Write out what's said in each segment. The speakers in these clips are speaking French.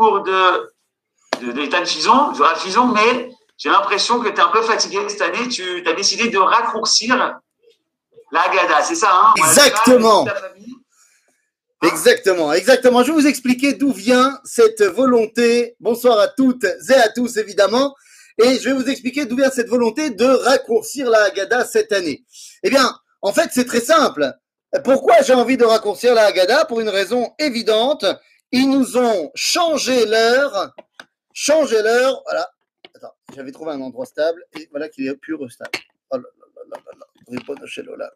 cours de, de, de Chison, de Chison, mais j'ai l'impression que tu es un peu fatigué cette année. Tu as décidé de raccourcir la Haggadah, c'est ça hein? Exactement. Exactement, exactement. Je vais vous expliquer d'où vient cette volonté. Bonsoir à toutes et à tous, évidemment. Et je vais vous expliquer d'où vient cette volonté de raccourcir la Haggadah cette année. Eh bien, en fait, c'est très simple. Pourquoi j'ai envie de raccourcir la Haggadah? Pour une raison évidente. Ils nous ont changé l'heure. Changé l'heure. Voilà. Attends, j'avais trouvé un endroit stable. Et voilà qu'il est pur stable. Oh là là là là.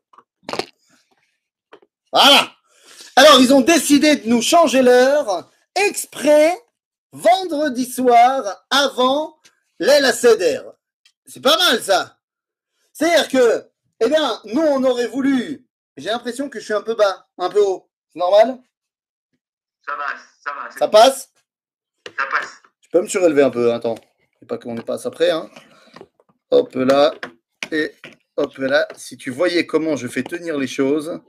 Voilà. Alors, ils ont décidé de nous changer l'heure exprès vendredi soir avant l'El. C'est pas mal ça. C'est-à-dire que, eh bien, nous, on aurait voulu. J'ai l'impression que je suis un peu bas, un peu haut. C'est normal? Ça va, ça va. Ça passe? Ça passe. Je peux me surélever un peu, hein, attends. C'est pas qu'on est pas après, hein. Hop là. Et hop là. Si tu voyais comment je fais tenir les choses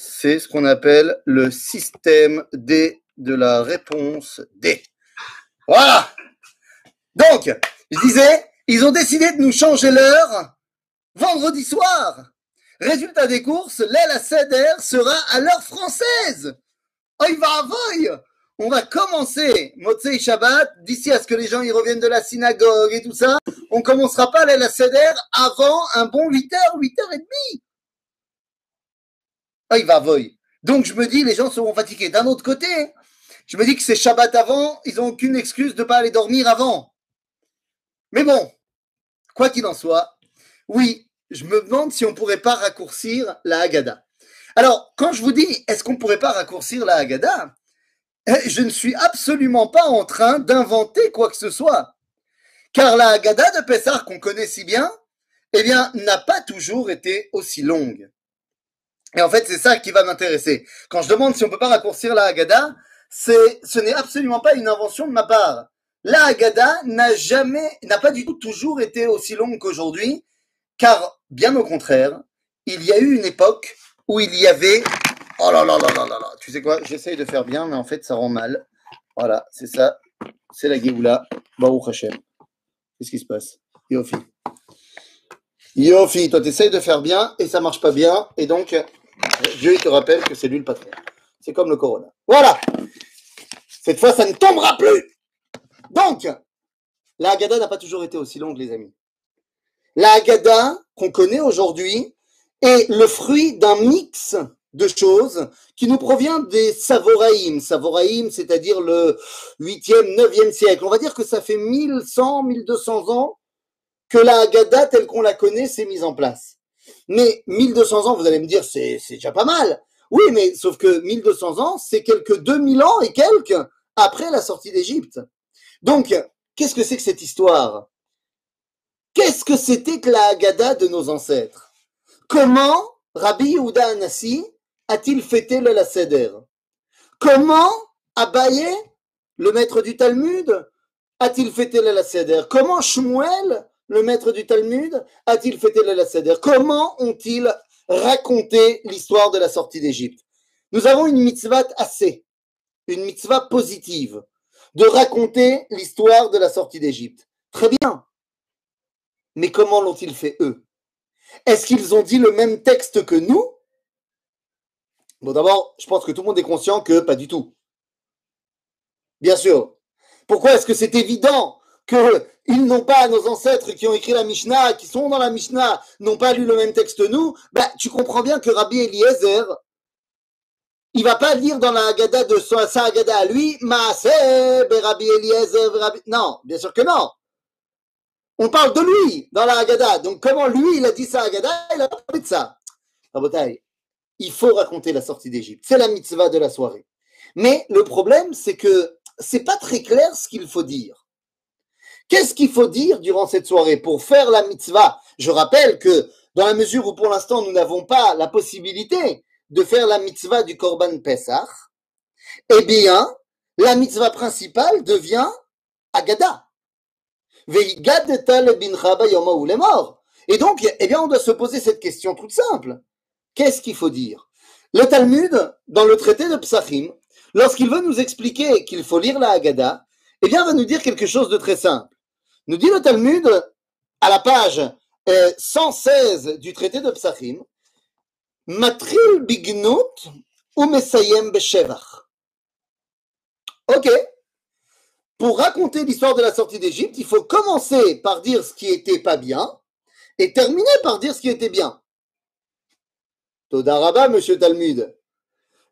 c'est ce qu'on appelle le système D de la réponse D. Voilà. Donc, je disais, ils ont décidé de nous changer l'heure vendredi soir. Résultat des courses, l'aile Seder sera à l'heure française. On va commencer Motsei Shabbat, d'ici à ce que les gens y reviennent de la synagogue et tout ça. On commencera pas l'aile Seder avant un bon 8h, 8h30. Ah, il va voy. Donc je me dis, les gens seront fatigués. D'un autre côté, je me dis que c'est Shabbat avant, ils n'ont aucune excuse de ne pas aller dormir avant. Mais bon, quoi qu'il en soit, oui, je me demande si on pourrait pas raccourcir la Haggadah. Alors, quand je vous dis, est-ce qu'on ne pourrait pas raccourcir la Haggadah? Eh, Je ne suis absolument pas en train d'inventer quoi que ce soit. Car la Haggadah de Pessah qu'on connaît si bien, eh bien, n'a pas toujours été aussi longue. Et en fait, c'est ça qui va m'intéresser. Quand je demande si on peut pas raccourcir la Haggadah, c'est, ce n'est absolument pas une invention de ma part. La Haggadah n'a jamais, n'a pas du tout toujours été aussi longue qu'aujourd'hui, car bien au contraire, il y a eu une époque où il y avait, oh là là là là là tu sais quoi, j'essaye de faire bien, mais en fait, ça rend mal. Voilà, c'est ça, c'est la Géoula, Baruch Hashem. Qu'est-ce qui se passe? Yofi. Yofi, toi, tu essayes de faire bien et ça marche pas bien, et donc, Dieu il te rappelle que c'est lui le patron. C'est comme le corona. Voilà. Cette fois, ça ne tombera plus. Donc, la Haggadah n'a pas toujours été aussi longue, les amis. La Haggadah qu'on connaît aujourd'hui est le fruit d'un mix de choses qui nous provient des Savoraïm. Savoraïm, c'est-à-dire le 8e, 9e siècle. On va dire que ça fait 1100, 1200 ans que la Haggadah, telle qu'on la connaît, s'est mise en place. Mais 1200 ans, vous allez me dire, c'est déjà pas mal. Oui, mais sauf que 1200 ans, c'est quelques 2000 ans et quelques après la sortie d'Égypte. Donc, qu'est-ce que c'est que cette histoire? Qu'est-ce que c'était que la Haggadah de nos ancêtres? Comment Rabbi Yehuda Anassi a-t-il fêté le Seder? Comment Abaye, le maître du Talmud, a-t-il fêté le Seder? Comment Shmuel, le maître du Talmud, a-t-il fêté le Seder? Comment ont-ils raconté l'histoire de la sortie d'Égypte? Nous avons une mitzvah assez, une mitzvah positive, de raconter l'histoire de la sortie d'Égypte. Très bien. Mais comment l'ont-ils fait eux? Est-ce qu'ils ont dit le même texte que nous? Bon, d'abord, je pense que tout le monde est conscient que pas du tout. Bien sûr. Pourquoi est-ce que c'est évident qu'ils n'ont pas, nos ancêtres qui ont écrit la Mishnah, qui sont dans la Mishnah, n'ont pas lu le même texte que nous, bah, tu comprends bien que Rabbi Eliezer, il va pas lire dans la Haggadah de sa Haggadah à lui, Maaseh, Rabbi Eliezer, Rabbi... Non, bien sûr que non. On parle de lui dans la Haggadah. Donc comment lui, il a dit ça à Haggadah, il a parlé de ça. il faut raconter la sortie d'Égypte. C'est la mitzvah de la soirée. Mais le problème, c'est que c'est pas très clair ce qu'il faut dire. Qu'est-ce qu'il faut dire durant cette soirée? Pour faire la mitzvah Je rappelle que dans la mesure où pour l'instant nous n'avons pas la possibilité de faire la mitzvah du Korban Pesach, eh bien, la mitzvah principale devient Agada. Et donc, eh bien, on doit se poser cette question toute simple. Qu'est-ce qu'il faut dire? Le Talmud, dans le traité de Psachim, lorsqu'il veut nous expliquer qu'il faut lire la Haggadah, eh bien, va nous dire quelque chose de très simple. Nous dit le Talmud, à la page 116 du traité de Psachim, Matril bignut ou mesayem beshevach. Ok. Pour raconter l'histoire de la sortie d'Égypte, il faut commencer par dire ce qui était pas bien et terminer par dire ce qui était bien. Todaraba, monsieur Talmud.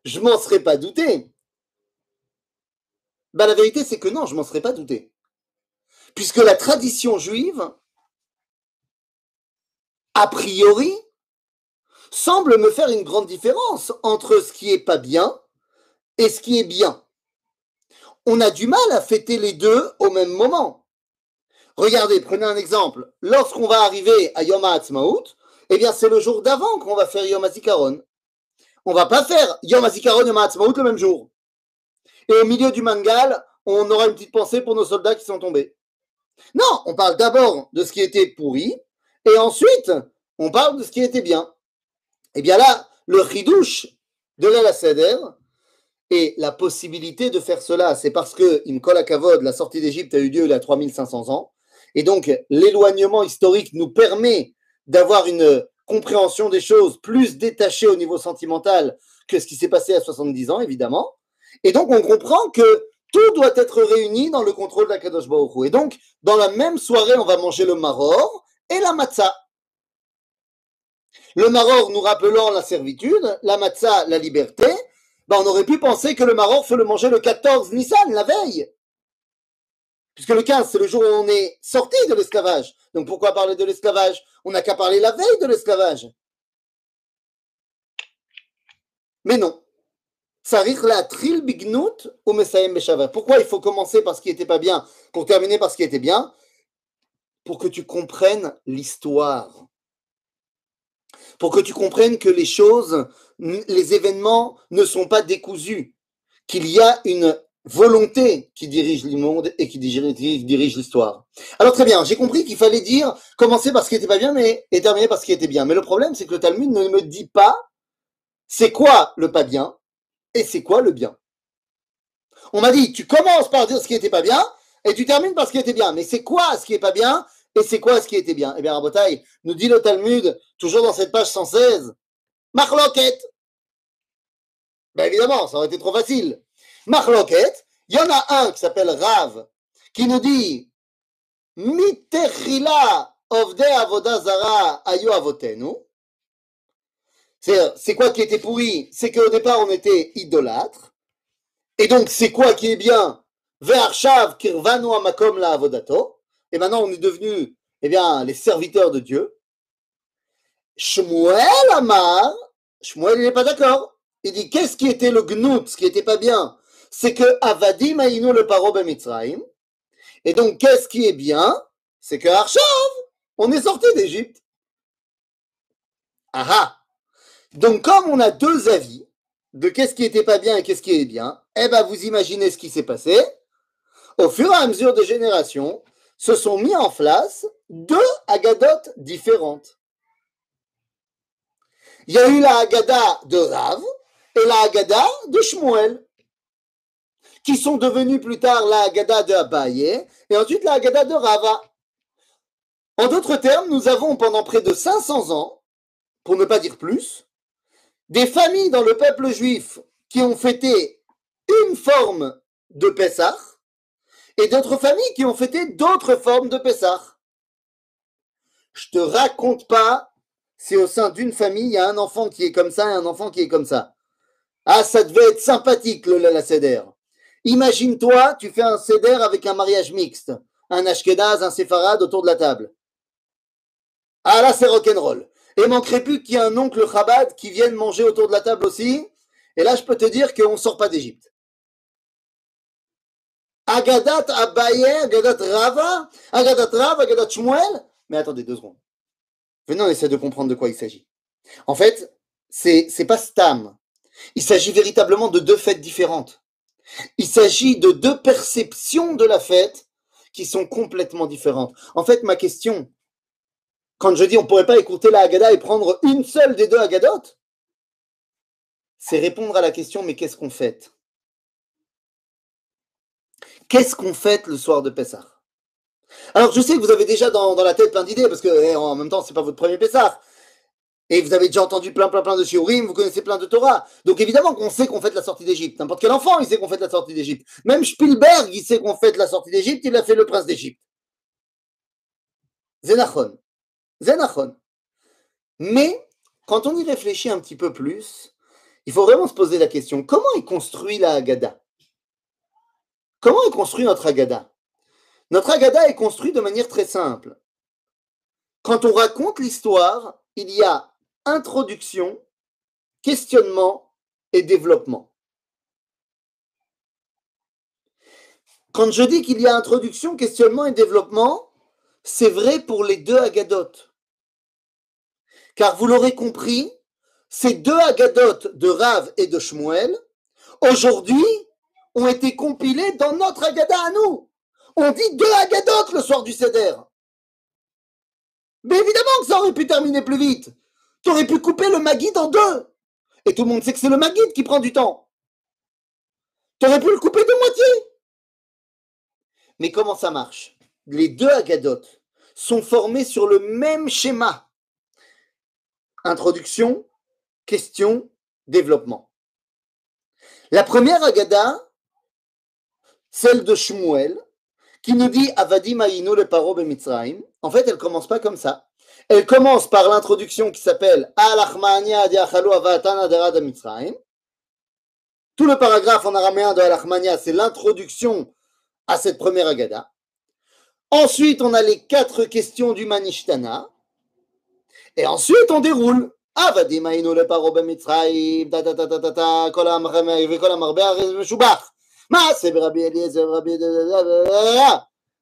Je m'en serais pas douté. Bah, la vérité, c'est que non, je m'en serais pas douté. Puisque la tradition juive, a priori, semble me faire une grande différence entre ce qui est pas bien et ce qui est bien. On a du mal à fêter les deux au même moment. Regardez, prenez un exemple. Lorsqu'on va arriver à Yom HaAtzmaut, eh bien, c'est le jour d'avant qu'on va faire Yom HaZikaron. On va pas faire Yom HaZikaron, Yom HaAtzmaut le même jour. Et au milieu du mangal, on aura une petite pensée pour nos soldats qui sont tombés. Non, on parle d'abord de ce qui était pourri, et ensuite, on parle de ce qui était bien. Eh bien là, le chidouche de la et la possibilité de faire cela, c'est parce que Imkol Kavod, la sortie d'Égypte a eu lieu il y a 3500 ans, et donc l'éloignement historique nous permet d'avoir une compréhension des choses plus détachée au niveau sentimental que ce qui s'est passé à 70 ans, évidemment. Et donc on comprend que tout doit être réuni dans le contrôle d'Akadosh Baruch Et donc, dans la même soirée, on va manger le maror et la matzah. Le maror nous rappelant la servitude, la matzah la liberté, ben on aurait pu penser que le maror faut le manger le 14 Nissan, la veille. Puisque le 15, c'est le jour où on est sorti de l'esclavage. Donc pourquoi parler de l'esclavage? On n'a qu'à parler la veille de l'esclavage. Mais non. Pourquoi il faut commencer par ce qui n'était pas bien pour terminer par ce qui était bien? Pour que tu comprennes l'histoire. Pour que tu comprennes que les choses, les événements ne sont pas décousus. Qu'il y a une volonté qui dirige le monde et qui dirige, l'histoire. Alors très bien, j'ai compris qu'il fallait dire commencer par ce qui n'était pas bien mais, et terminer par ce qui était bien. Mais le problème, c'est que le Talmud ne me dit pas c'est quoi le pas bien et c'est quoi le bien. On m'a dit, tu commences par dire ce qui n'était pas bien et tu termines par ce qui était bien. Mais c'est quoi ce qui n'est pas bien et c'est quoi ce qui était bien? Eh bien, Rabotaï, nous dit le Talmud, toujours dans cette page 116, Marloquette. Ben évidemment, ça aurait été trop facile. Marloquette, il y en a un qui s'appelle Rav, qui nous dit ovde avodazara avotenu. C'est quoi qui était pourri? C'est qu'au départ, on était idolâtre. Et donc, c'est quoi qui est bien? Ve'arshav kirvanu la avodato. Et maintenant, on est devenu eh bien, les serviteurs de Dieu. Shmuel Amar, Shmuel, n'est pas d'accord. Il dit, qu'est-ce qui était le gnout, ce qui n'était pas bien? C'est que Avadim aïnou le paro Mitzrayim. Et donc, qu'est-ce qui est bien? C'est que Arshav, on est sorti d'Égypte. Aha donc, comme on a deux avis de qu'est-ce qui était pas bien et qu'est-ce qui est bien, eh ben, vous imaginez ce qui s'est passé. Au fur et à mesure des générations, se sont mis en place deux agadotes différentes. Il y a eu la Agada de Rav et la Agada de Shmuel, qui sont devenus plus tard la Agada de Abaye et ensuite la Agada de Rava. En d'autres termes, nous avons pendant près de 500 ans, pour ne pas dire plus, des familles dans le peuple juif qui ont fêté une forme de Pessah et d'autres familles qui ont fêté d'autres formes de Pessah. Je te raconte pas si au sein d'une famille, il y a un enfant qui est comme ça et un enfant qui est comme ça. Ah, ça devait être sympathique, le la Seder. Imagine-toi, tu fais un Seder avec un mariage mixte, un Ashkenaz, un Séfarade autour de la table. Ah là, c'est rock'n'roll. Et manquerait plus qu'il y ait un oncle Chabad qui vienne manger autour de la table aussi. Et là, je peux te dire qu'on ne sort pas d'Égypte. Agadat Abaye, Agadat Rava, Agadat Rava, Agadat Shmuel. Mais attendez deux secondes. Venez, on essaie de comprendre de quoi il s'agit. En fait, c'est, c'est pas Stam. Il s'agit véritablement de deux fêtes différentes. Il s'agit de deux perceptions de la fête qui sont complètement différentes. En fait, ma question, quand je dis on ne pourrait pas écouter la Haggadah et prendre une seule des deux Haggadot, c'est répondre à la question mais qu'est-ce qu'on fait Qu'est-ce qu'on fête le soir de Pessah? Alors, je sais que vous avez déjà dans, la tête plein d'idées, parce que eh, en même temps, c'est pas votre premier Pessah. Et vous avez déjà entendu plein, plein, plein de shiurim, vous connaissez plein de Torah. Donc évidemment qu'on sait qu'on fait la sortie d'Égypte. N'importe quel enfant, il sait qu'on fait la sortie d'Égypte. Même Spielberg, il sait qu'on fait la sortie d'Égypte, il a fait le prince d'Égypte. Zénachon. Zénachon. Mais quand on y réfléchit un petit peu plus, il faut vraiment se poser la question, comment est construit la Haggadah? Comment est construit notre Haggadah? Notre Haggadah est construit de manière très simple. Quand on raconte l'histoire, il y a introduction, questionnement et développement. Quand je dis qu'il y a introduction, questionnement et développement, c'est vrai pour les deux agadotes. Car vous l'aurez compris, ces deux agadotes de Rav et de Shmuel, aujourd'hui, ont été compilés dans notre agada à nous. On dit deux agadotes le soir du Seder. Mais évidemment que ça aurait pu terminer plus vite. Tu aurais pu couper le Maguide en deux. Et tout le monde sait que c'est le Maguide qui prend du temps. Tu aurais pu le couper de moitié. Mais comment ça marche? Les deux agadotes sont formés sur le même schéma. Introduction, question, développement. La première agada, celle de Shmuel, qui nous dit Avadim Aïno le paro Mitzrayim. En fait, elle commence pas comme ça. Elle commence par l'introduction qui s'appelle Al-Achmania avatana derad Mitzrayim. Tout le paragraphe en araméen de Al-Achmania, c'est l'introduction à cette première Agada. Ensuite, on a les quatre questions du Manishtana. Et ensuite, on déroule. Avadim Aïno le paro ta ta ta ta ta ta, kol amarbe meshubach. מעשה ברבי אליעזר ורבי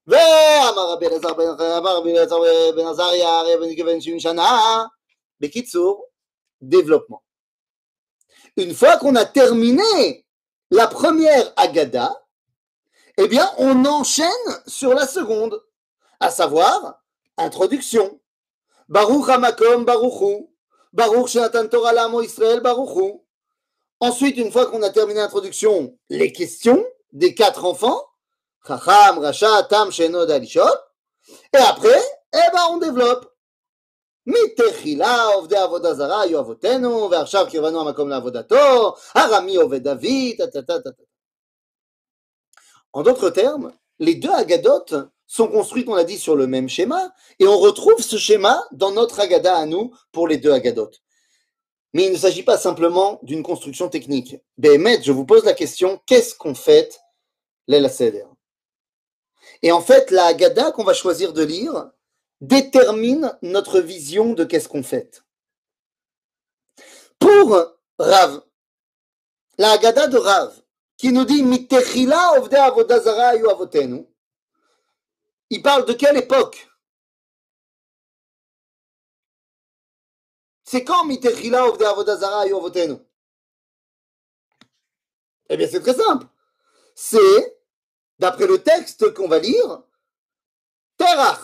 ואמר רבי אלעזר אמר רבי אלעזר בן עזריה הרי בן שבעים שנה בקיצור, développement. Une fois qu'on a terminé la première agada, eh bien, on enchaîne sur la seconde, à savoir introduction. Baruch Hamakom Baruchu, Baruch Shenatan Torah Lamo Israël Baruchu. Ensuite, une fois qu'on a terminé l'introduction, les questions des quatre enfants. Chacham, Racha, Tam, Shenod, Alishot. Et après, eh ben, on développe. מתחילה עובדי עבודה זרה היו אבותינו, ועכשיו קרבנו המקום לעבודתו, הרמי עובד דוד, En d'autres termes, les deux agadotes sont construites, on l'a dit, sur le même schéma, et on retrouve ce schéma dans notre agada à nous pour les deux agadotes. Mais il ne s'agit pas simplement d'une construction technique. Béhémet, je vous pose la question, qu'est-ce qu'on fait l'El Seder Et en fait, la Haggadah qu'on va choisir de lire détermine notre vision de qu'est-ce qu'on fait. Pour Rav, la Haggadah de Rav, qui nous dit il parle de quelle époque? C'est quand Mitechila Ovde Avodazara Yovotenu Eh bien, c'est très simple. C'est, d'après le texte qu'on va lire, Terach.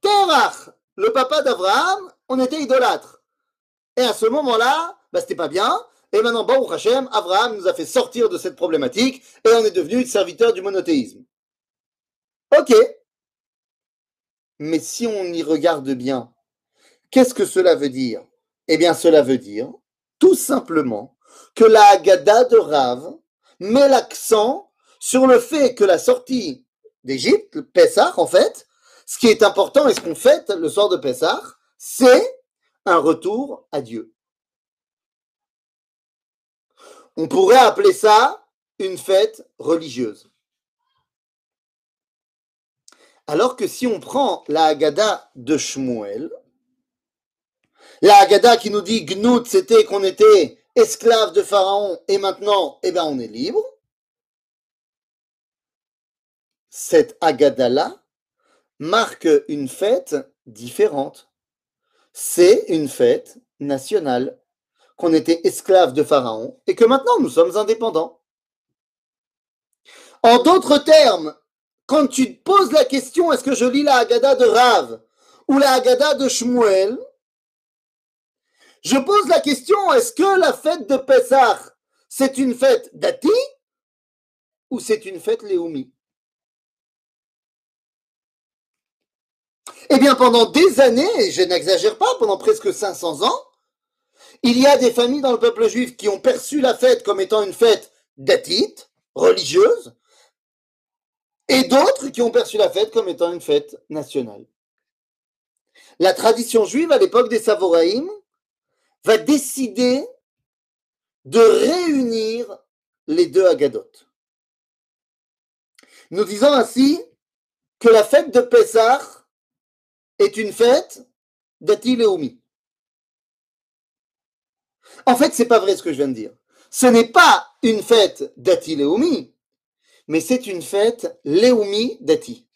Terach, le papa d'Abraham, on était idolâtre. Et à ce moment-là, bah, c'était pas bien. Et maintenant, Baruch Hashem, Abraham nous a fait sortir de cette problématique et on est devenu serviteur du monothéisme. Ok. Mais si on y regarde bien, Qu'est-ce que cela veut dire? Eh bien, cela veut dire tout simplement que la Haggadah de Rav met l'accent sur le fait que la sortie d'Égypte, le Pessah, en fait, ce qui est important et ce qu'on fête le soir de Pessah, c'est un retour à Dieu. On pourrait appeler ça une fête religieuse. Alors que si on prend la Haggadah de Shmuel, la Haggadah qui nous dit Gnout, c'était qu'on était esclave de Pharaon et maintenant, eh ben, on est libre. Cette Haggadah-là marque une fête différente. C'est une fête nationale, qu'on était esclave de Pharaon et que maintenant nous sommes indépendants. En d'autres termes, quand tu te poses la question est-ce que je lis la Haggadah de Rav ou la Haggadah de Shmuel, je pose la question, est-ce que la fête de Pessah, c'est une fête d'Ati ou c'est une fête Léoumi? Eh bien, pendant des années, et je n'exagère pas, pendant presque 500 ans, il y a des familles dans le peuple juif qui ont perçu la fête comme étant une fête datite, religieuse, et d'autres qui ont perçu la fête comme étant une fête nationale. La tradition juive à l'époque des Savoraïm va décider de réunir les deux Agadot. Nous disons ainsi que la fête de Pessah est une fête d'Ati Léoumi. En fait, c'est pas vrai ce que je viens de dire. Ce n'est pas une fête d'Ati Léoumi, mais c'est une fête Léoumi d'Ati.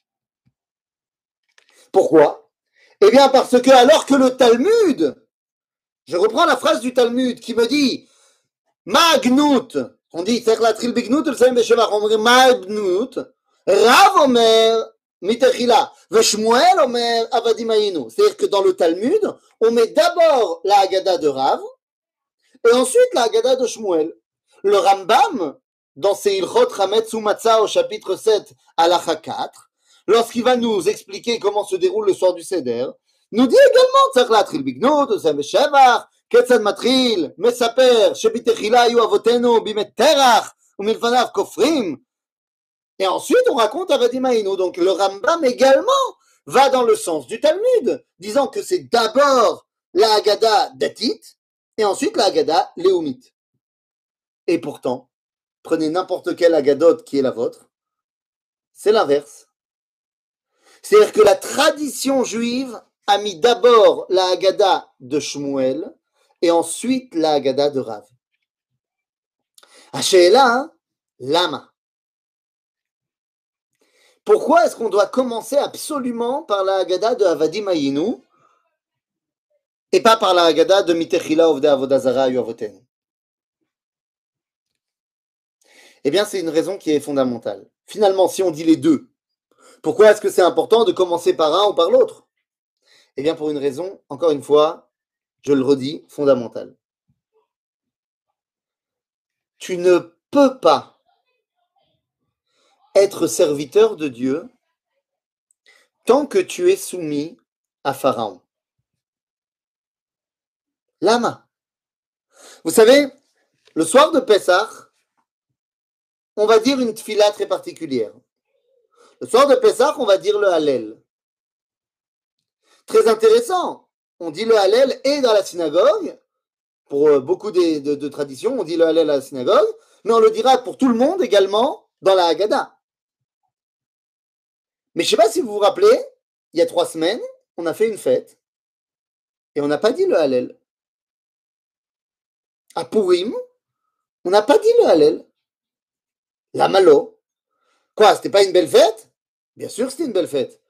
Pourquoi? Eh bien, parce que alors que le Talmud, je reprends la phrase du Talmud qui me dit Magnut, on dit. C'est-à-dire que dans le Talmud, on met d'abord la Haggadah de Rav et ensuite la Haggadah de Shmuel. Le Rambam, dans ses Ilchot Matzah au chapitre 7, à la 4, lorsqu'il va nous expliquer comment se déroule le soir du Seder, nous dit également צריך להתחיל בגנות, עושים בשבח, כיצד מתחיל, מספר שבתחילה היו אבותינו בימי תרח ומלפניו כופרים. Et ensuite, on raconte Avadimaïno. Donc, le Rambam également va dans le sens du Talmud, disant que c'est d'abord la Haggadah datit et ensuite la Haggadah léomite. Et pourtant, prenez n'importe quelle Haggadah qui est la vôtre, c'est l'inverse. C'est-à-dire que la tradition juive a mis d'abord la Haggadah de Shmuel et ensuite la Haggadah de Rav. Hachéla, lama. Pourquoi est-ce qu'on doit commencer absolument par la Haggadah de Avadim Ayinu et pas par la Haggadah de Mitechila Ovde Avodazara Yuavoten Eh bien, c'est une raison qui est fondamentale. Finalement, si on dit les deux, pourquoi est-ce que c'est important de commencer par un ou par l'autre? Eh bien, pour une raison, encore une fois, je le redis, fondamentale. Tu ne peux pas être serviteur de Dieu tant que tu es soumis à Pharaon. Lama. Vous savez, le soir de Pessah, on va dire une tfila très particulière. Le soir de Pessah, on va dire le Hallel. Très intéressant. On dit le Hallel et dans la synagogue. Pour euh, beaucoup de, traditions, on dit le Hallel à la synagogue. Mais on le dira pour tout le monde également dans la Haggadah. Mais je ne sais pas si vous vous rappelez, il y a trois semaines, on a fait une fête et on n'a pas dit le Hallel. À Purim, on n'a pas dit le Hallel. La Malo. Quoi, c'était pas une belle fête? Bien sûr que c'était une belle fête.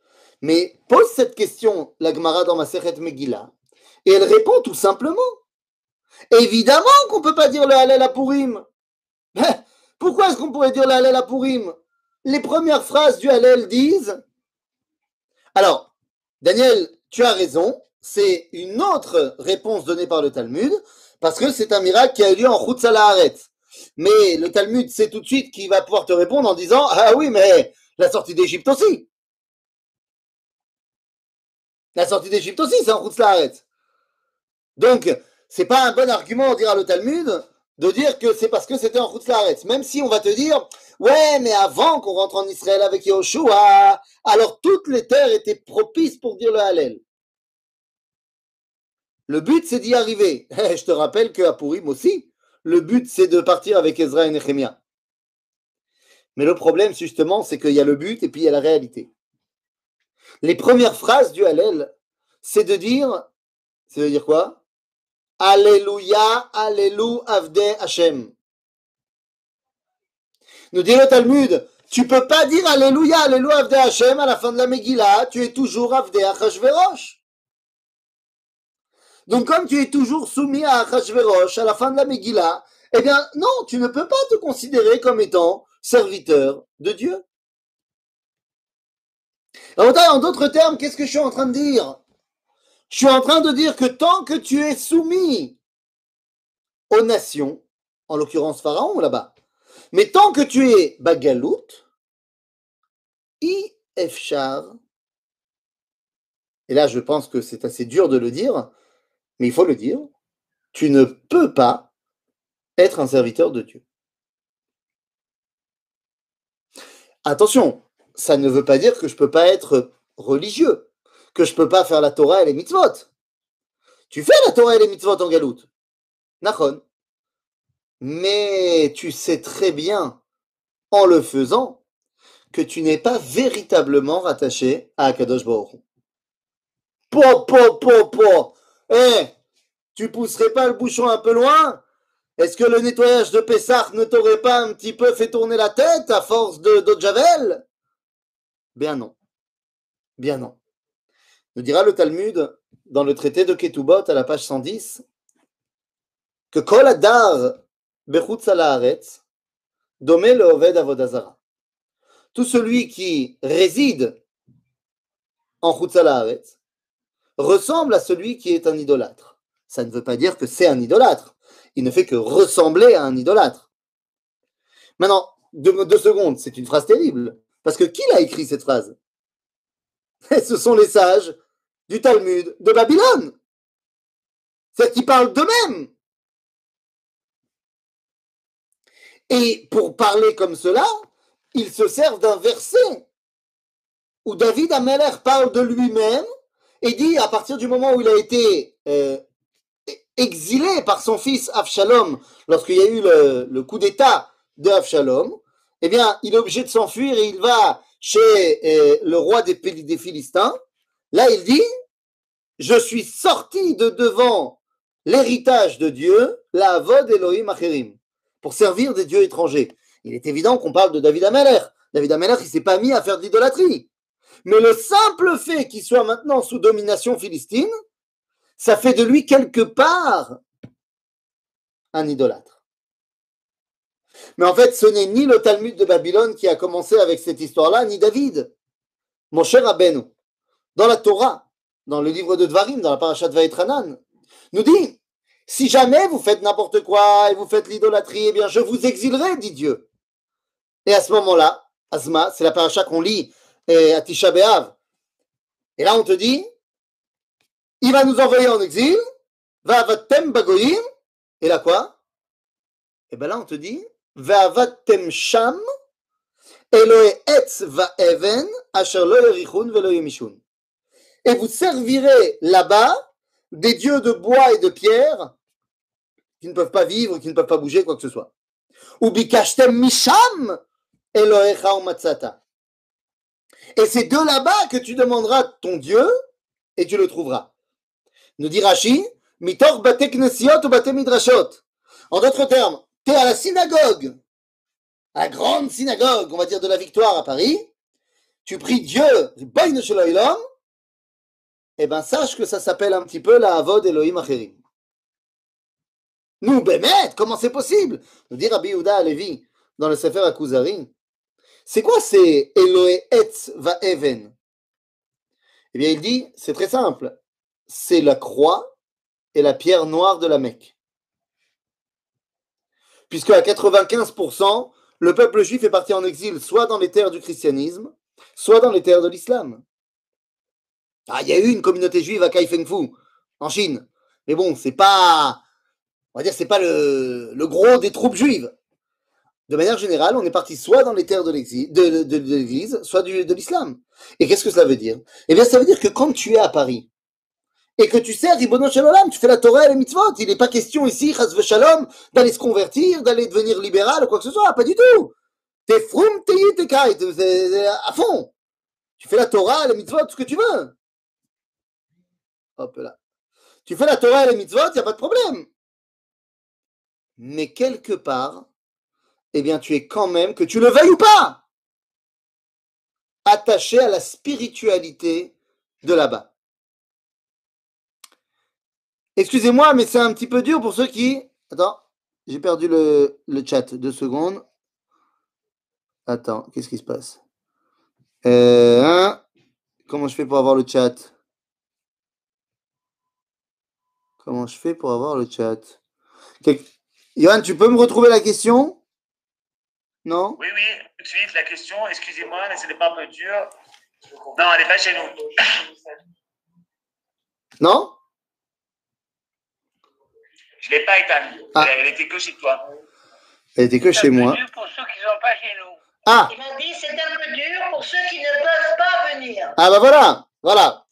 Mais pose cette question, la Gemara dans ma Sechet Megillah, et elle répond tout simplement. Évidemment qu'on ne peut pas dire le Hallel à Purim. Pourquoi est-ce qu'on pourrait dire le Hallel à Purim? Les premières phrases du Hallel disent. Alors, Daniel, tu as raison, c'est une autre réponse donnée par le Talmud, parce que c'est un miracle qui a eu lieu en Haaret. Mais le Talmud sait tout de suite qu'il va pouvoir te répondre en disant Ah oui, mais la sortie d'Égypte aussi. La sortie d'Égypte aussi, c'est en Haaret. Donc, c'est pas un bon argument, dira le Talmud, de dire que c'est parce que c'était en Haaret. Même si on va te dire Ouais, mais avant qu'on rentre en Israël avec Yahushua, alors toutes les terres étaient propices pour dire le Hallel. Le but, c'est d'y arriver. Je te rappelle qu'à Purim aussi, le but, c'est de partir avec Ezra et Nehemiah. Mais le problème, justement, c'est qu'il y a le but et puis il y a la réalité. Les premières phrases du Hallel, c'est de dire, c'est de dire quoi? Alléluia, Alléluia, Avde Hashem. Nous dit le Talmud, tu peux pas dire Alléluia, Alléluia, Avde Hashem à la fin de la Megillah, tu es toujours Avde Achashverosh. Donc, comme tu es toujours soumis à Achashverosh à la fin de la Megillah, eh bien, non, tu ne peux pas te considérer comme étant serviteur de Dieu. En d'autres termes, qu'est-ce que je suis en train de dire? Je suis en train de dire que tant que tu es soumis aux nations, en l'occurrence Pharaon là-bas, Mais tant que tu es bagalout, i efchar, et là je pense que c'est assez dur de le dire, mais il faut le dire, tu ne peux pas être un serviteur de Dieu. Attention, ça ne veut pas dire que je ne peux pas être religieux, que je ne peux pas faire la Torah et les mitzvot. Tu fais la Torah et les mitzvot en galoute. Nachon. Mais tu sais très bien, en le faisant, que tu n'es pas véritablement rattaché à Akadosh Baruch Po, po, po, po. Eh, tu pousserais pas le bouchon un peu loin? Est-ce que le nettoyage de Pessah ne t'aurait pas un petit peu fait tourner la tête à force de de Javel? Bien non. Bien non. Nous dira le Talmud dans le traité de Ketubot à la page 110 que Kol Adar Domé le Oved Avodazara. Tout celui qui réside en Chutz ressemble à celui qui est un idolâtre. Ça ne veut pas dire que c'est un idolâtre. Il ne fait que ressembler à un idolâtre. Maintenant, deux secondes, c'est une phrase terrible. Parce que qui l'a écrit cette phrase? Ce sont les sages du Talmud de Babylone. C'est qui parlent d'eux-mêmes. Et pour parler comme cela, ils se servent d'un verset où David Ameller parle de lui-même et dit à partir du moment où il a été euh, exilé par son fils Avshalom, lorsqu'il y a eu le, coup d'État de Avshalom, eh bien, il est obligé de s'enfuir et il va chez euh, le roi des, des Philistins. Là, il dit, je suis sorti de devant l'héritage de Dieu, la Avod Elohim Acherim, pour servir des dieux étrangers. Il est évident qu'on parle de David Ameller. David Ameller, il s'est pas mis à faire de l'idolâtrie. Mais le simple fait qu'il soit maintenant sous domination philistine, ça fait de lui quelque part un idolâtre. Mais en fait, ce n'est ni le Talmud de Babylone qui a commencé avec cette histoire-là, ni David. Mon cher Abenu, dans la Torah, dans le livre de Dvarim, dans la parasha de Vaetranan, nous dit si jamais vous faites n'importe quoi et vous faites l'idolâtrie, eh bien je vous exilerai, dit Dieu. Et à ce moment-là, Asma, c'est la paracha qu'on lit à Tisha B'Av. Et là, on te dit, il va nous envoyer en exil, va avatem bagoyim, et là quoi? Et bien là, on te dit, Et vous servirez là-bas des dieux de bois et de pierre qui ne peuvent pas vivre, qui ne peuvent pas bouger, quoi que ce soit. Ou bikashtem misham. Et c'est de là-bas que tu demanderas ton Dieu et tu le trouveras. Nous dit Rashi, ou bate midrashot. En d'autres termes, tu es à la synagogue, à la grande synagogue, on va dire de la victoire à Paris, tu pries Dieu, eh ben sache que ça s'appelle un petit peu la Avod Elohim Acherim. Nous, Bémet, comment c'est possible? Nous dit Rabbi Yehuda Alevi dans le Sefer Akuzari, c'est quoi c'est Eloé Etz va Even? Eh bien, il dit, c'est très simple. C'est la croix et la pierre noire de la Mecque. Puisque à 95%, le peuple juif est parti en exil soit dans les terres du christianisme, soit dans les terres de l'islam. Ah, il y a eu une communauté juive à Kaifengfu, en Chine. Mais bon, c'est pas, on va dire, c'est pas le, le gros des troupes juives de manière générale, on est parti soit dans les terres de l'Église, soit de l'islam. Et qu'est-ce que cela veut dire? Eh bien, ça veut dire que quand tu es à Paris, et que tu sais, Ribono Shalom, tu fais la Torah et les mitzvot, il n'est pas question ici, Chazve Shalom, d'aller se convertir, d'aller devenir libéral ou quoi que ce soit, pas du tout. T'es froum, t'es t'es à fond. Tu fais la Torah, les mitzvot, tout ce que tu veux. Hop là. Tu fais la Torah et les mitzvot, il n'y a pas de problème. Mais quelque part, eh bien, tu es quand même, que tu le veuilles ou pas, attaché à la spiritualité de là-bas. Excusez-moi, mais c'est un petit peu dur pour ceux qui. Attends, j'ai perdu le, chat. Deux secondes. Attends, qu'est-ce qui se passe? Euh, hein? Comment je fais pour avoir le chat? Comment je fais pour avoir le chat? Yoann, tu peux me retrouver la question? Non? Oui, oui, tout de suite, la question, excusez-moi, n'est pas un peu dur. Non, elle n'est pas chez nous. Non? Je ne l'ai pas établie. Ah. Elle était que chez toi. Elle était que chez moi. Pour ceux qui ne sont pas chez nous. Ah Il m'a dit c'est un peu dur pour ceux qui ne peuvent pas venir. Ah bah voilà, voilà.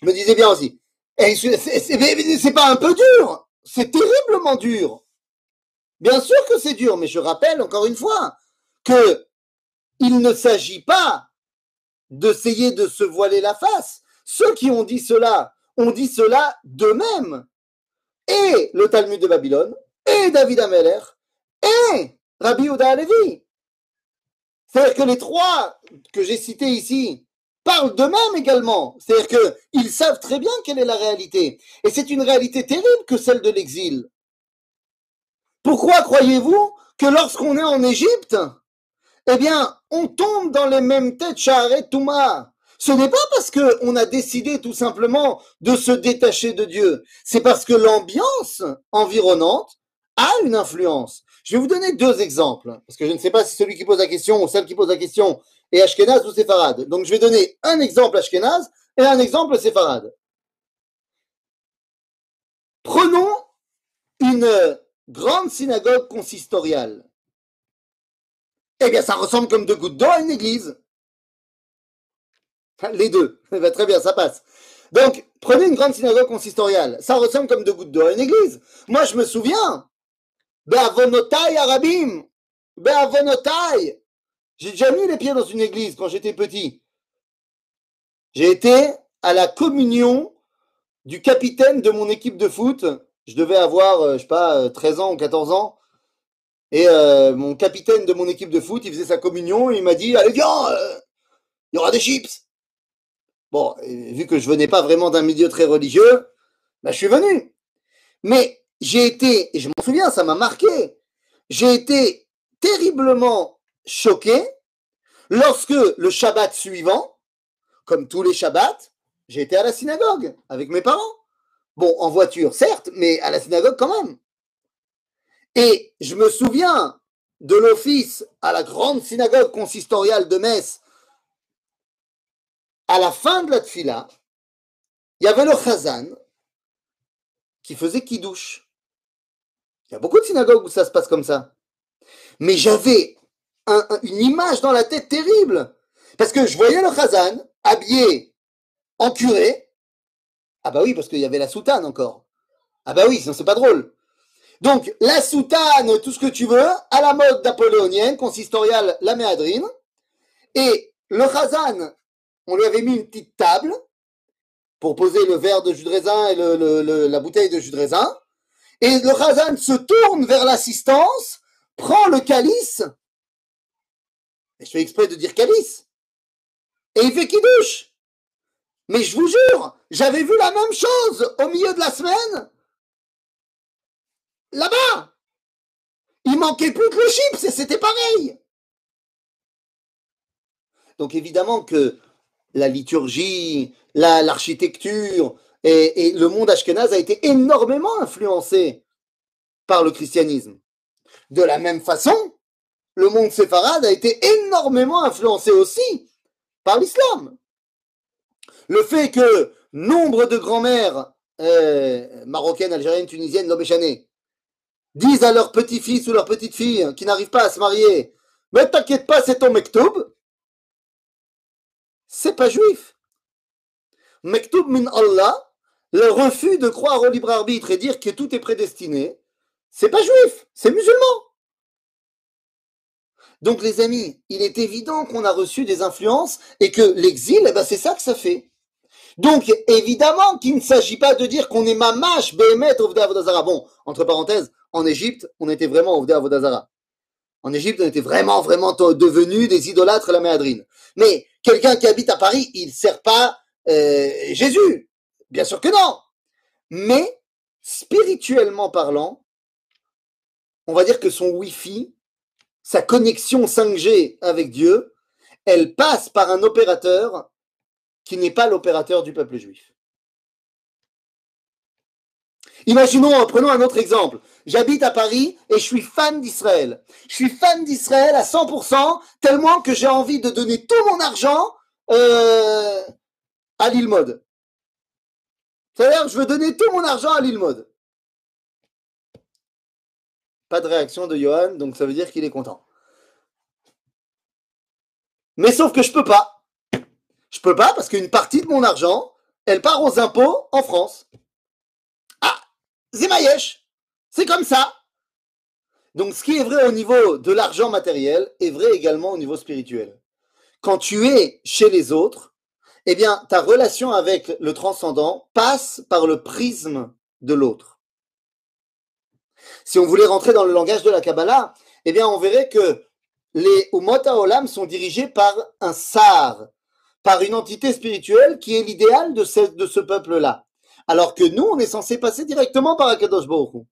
Je me disais bien aussi. Et c'est- c'est c'est- mais c'est pas un peu dur, c'est terriblement dur. Bien sûr que c'est dur, mais je rappelle encore une fois que il ne s'agit pas d'essayer de se voiler la face. Ceux qui ont dit cela ont dit cela d'eux-mêmes. Et le Talmud de Babylone, et David Ameller, et Rabbi Yehuda Halevi. C'est-à-dire que les trois que j'ai cités ici parlent d'eux-mêmes également. C'est-à-dire qu'ils savent très bien quelle est la réalité. Et c'est une réalité terrible que celle de l'exil. Pourquoi croyez-vous que lorsqu'on est en Égypte, eh bien, on tombe dans les mêmes têtes Shaharet Touma? Ce n'est pas parce qu'on a décidé tout simplement de se détacher de Dieu. C'est parce que l'ambiance environnante a une influence. Je vais vous donner deux exemples, parce que je ne sais pas si celui qui pose la question ou celle qui pose la question est Ashkenaz ou Séfarade. Donc je vais donner un exemple Ashkenaz et un exemple Séfarade. Prenons une grande synagogue consistoriale. Eh bien, ça ressemble comme deux gouttes d'eau à une église. Les deux. Bien, très bien, ça passe. Donc, prenez une grande synagogue consistoriale. Ça ressemble comme deux gouttes d'eau à une église. Moi, je me souviens. Be'avonotai arabim. Be'avonotai. J'ai déjà mis les pieds dans une église quand j'étais petit. J'ai été à la communion du capitaine de mon équipe de foot. Je devais avoir, euh, je sais pas, euh, 13 ans ou 14 ans. Et euh, mon capitaine de mon équipe de foot, il faisait sa communion et il m'a dit Allez, viens, euh, il y aura des chips. Bon, vu que je venais pas vraiment d'un milieu très religieux, bah, je suis venu. Mais j'ai été, et je m'en souviens, ça m'a marqué, j'ai été terriblement choqué lorsque le Shabbat suivant, comme tous les Shabbats, j'ai été à la synagogue avec mes parents. Bon, en voiture, certes, mais à la synagogue quand même. Et je me souviens de l'office à la grande synagogue consistoriale de Metz. À la fin de la tfila, il y avait le chazan qui faisait kidouche. Il y a beaucoup de synagogues où ça se passe comme ça. Mais j'avais un- un- une image dans la tête terrible. Parce que je voyais le chazan habillé en curé. Ah bah oui, parce qu'il y avait la soutane encore. Ah bah oui, sinon c'est pas drôle. Donc, la soutane, tout ce que tu veux, à la mode napoléonienne, consistoriale, la méadrine. Et le chazan, on lui avait mis une petite table pour poser le verre de jus de raisin et la bouteille de jus de raisin. Et le chazan se tourne vers l'assistance, prend le calice, et je fais exprès de dire calice, et il fait kidouche. Mais je vous jure, j'avais vu la même chose au milieu de la semaine, là-bas. Il manquait plus que le chips et c'était pareil. Donc évidemment que la liturgie, la- l'architecture et, le monde ashkénaze a été énormément influencé par le christianisme. De la même façon, le monde séfarade a été énormément influencé aussi par l'islam. Le fait que nombre de grand-mères euh, marocaines, algériennes, tunisiennes, lobéchanées disent à leurs petits-fils ou leurs petites-filles qui n'arrivent pas à se marier Mais t'inquiète pas, c'est ton mektoub c'est pas juif. Mektoub min Allah, le refus de croire au libre arbitre et dire que tout est prédestiné, c'est pas juif, c'est musulman. Donc les amis, il est évident qu'on a reçu des influences et que l'exil, eh ben, c'est ça que ça fait. Donc évidemment qu'il ne s'agit pas de dire qu'on est mamash, behemet, ovda avodazara. Bon, entre parenthèses, en Égypte, on était vraiment ovda avodazara. En Égypte, on était vraiment, vraiment devenus des idolâtres à la méadrine. Mais quelqu'un qui habite à Paris, il ne sert pas euh, Jésus. Bien sûr que non. Mais spirituellement parlant, on va dire que son Wi-Fi, sa connexion 5G avec Dieu, elle passe par un opérateur qui n'est pas l'opérateur du peuple juif. Imaginons, prenons un autre exemple. J'habite à Paris et je suis fan d'Israël. Je suis fan d'Israël à 100%, tellement que j'ai envie de donner tout mon argent euh, à l'île mode. C'est-à-dire, je veux donner tout mon argent à l'île mode. Pas de réaction de Johan, donc ça veut dire qu'il est content. Mais sauf que je peux pas. Je peux pas parce qu'une partie de mon argent, elle part aux impôts en France. Ah, Zemayesh, c'est comme ça. Donc ce qui est vrai au niveau de l'argent matériel est vrai également au niveau spirituel. Quand tu es chez les autres, eh bien ta relation avec le transcendant passe par le prisme de l'autre. Si on voulait rentrer dans le langage de la Kabbalah, eh bien on verrait que les Umot Olam sont dirigés par un sar, par une entité spirituelle qui est l'idéal de ce, peuple-là. Alors que nous, on est censé passer directement par Akadosh Baruch.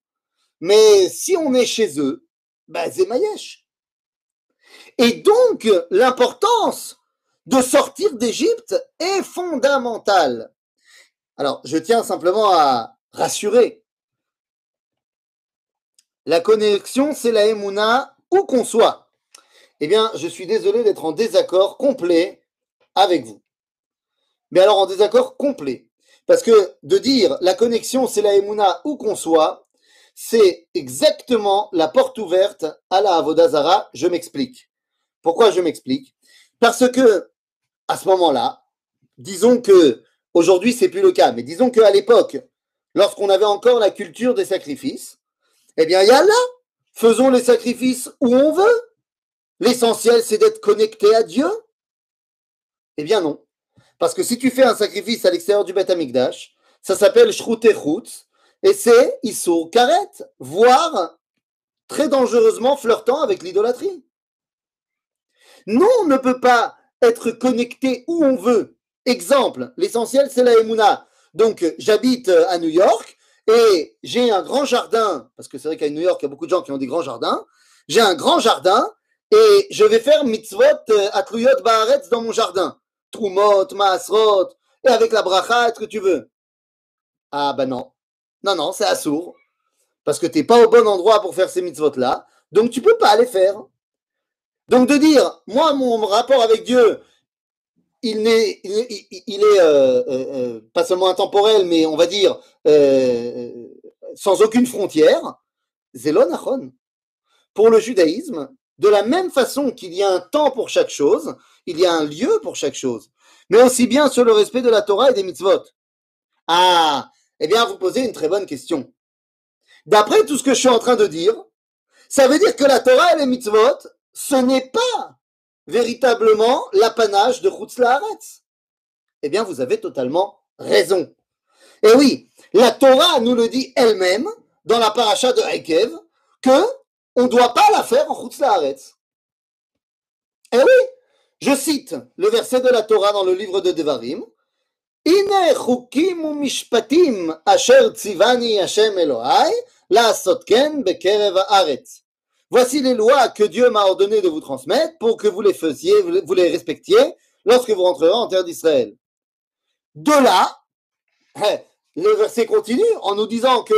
Mais si on est chez eux, ben c'est Mayesh. Et donc, l'importance de sortir d'Égypte est fondamentale. Alors, je tiens simplement à rassurer. La connexion, c'est la Emouna, où qu'on soit. Eh bien, je suis désolé d'être en désaccord complet avec vous. Mais alors en désaccord complet. Parce que de dire la connexion, c'est la Emouna où qu'on soit, c'est exactement la porte ouverte à la Avodazara. Je m'explique. Pourquoi je m'explique? Parce que, à ce moment-là, disons que, aujourd'hui c'est plus le cas, mais disons qu'à l'époque, lorsqu'on avait encore la culture des sacrifices, eh bien, il là, faisons les sacrifices où on veut. L'essentiel, c'est d'être connecté à Dieu. Eh bien, non. Parce que si tu fais un sacrifice à l'extérieur du Beth Amikdash, ça s'appelle Shroute et c'est Issour Karet, voire très dangereusement flirtant avec l'idolâtrie. Non, on ne peut pas être connecté où on veut. Exemple, l'essentiel, c'est la Emouna. Donc, j'habite à New York et j'ai un grand jardin, parce que c'est vrai qu'à New York, il y a beaucoup de gens qui ont des grands jardins. J'ai un grand jardin et je vais faire mitzvot euh, atluyot baaretz dans mon jardin. Trumot, maasrot, et avec la bracha, ce que tu veux? Ah ben non. Non, non, c'est assourd. Parce que tu n'es pas au bon endroit pour faire ces mitzvot-là. Donc tu peux pas les faire. Donc de dire, moi, mon rapport avec Dieu, il, est euh, euh, euh, pas seulement intemporel, mais on va dire sans aucune frontière. Zélon Achon. Pour le judaïsme, de la même façon qu'il y a un temps pour chaque chose, il y a un lieu pour chaque chose, mais aussi bien sur le respect de la Torah et des mitzvot. Ah, eh bien, vous posez une très bonne question. D'après tout ce que je suis en train de dire, ça veut dire que la Torah et les mitzvot, ce n'est pas véritablement l'apanage de Chutz Laaretz. Eh bien, vous avez totalement raison. Et oui, la Torah nous le dit elle-même dans la paracha de Haïkev que on ne doit pas la faire en Chutz Laaretz. Eh oui, je cite le verset de la Torah dans le livre de Devarim. Voici les lois que Dieu m'a ordonné de vous transmettre pour que vous les faisiez, vous les respectiez lorsque vous rentrerez en terre d'Israël. De là, le verset continue en nous disant que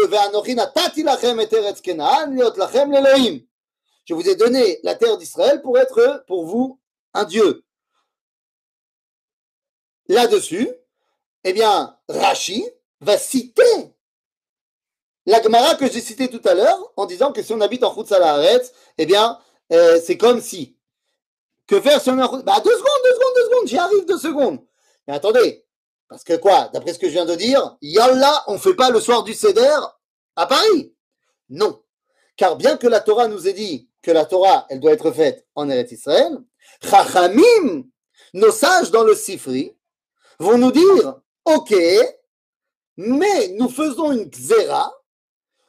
je vous ai donné la terre d'Israël pour être pour vous un Dieu. Là-dessus, eh bien, Rashi va citer la Gemara que j'ai citée tout à l'heure en disant que si on habite en Khoutzalaharetz, eh bien, euh, c'est comme si. Que faire si on est en Bah, deux secondes, deux secondes, deux secondes, j'y arrive deux secondes. Mais attendez, parce que quoi, d'après ce que je viens de dire, Yallah, on ne fait pas le soir du Seder à Paris. Non. Car bien que la Torah nous ait dit que la Torah, elle doit être faite en Eretz Israël, Chachamim, nos sages dans le Sifri, vont nous dire, ok, mais nous faisons une xéra,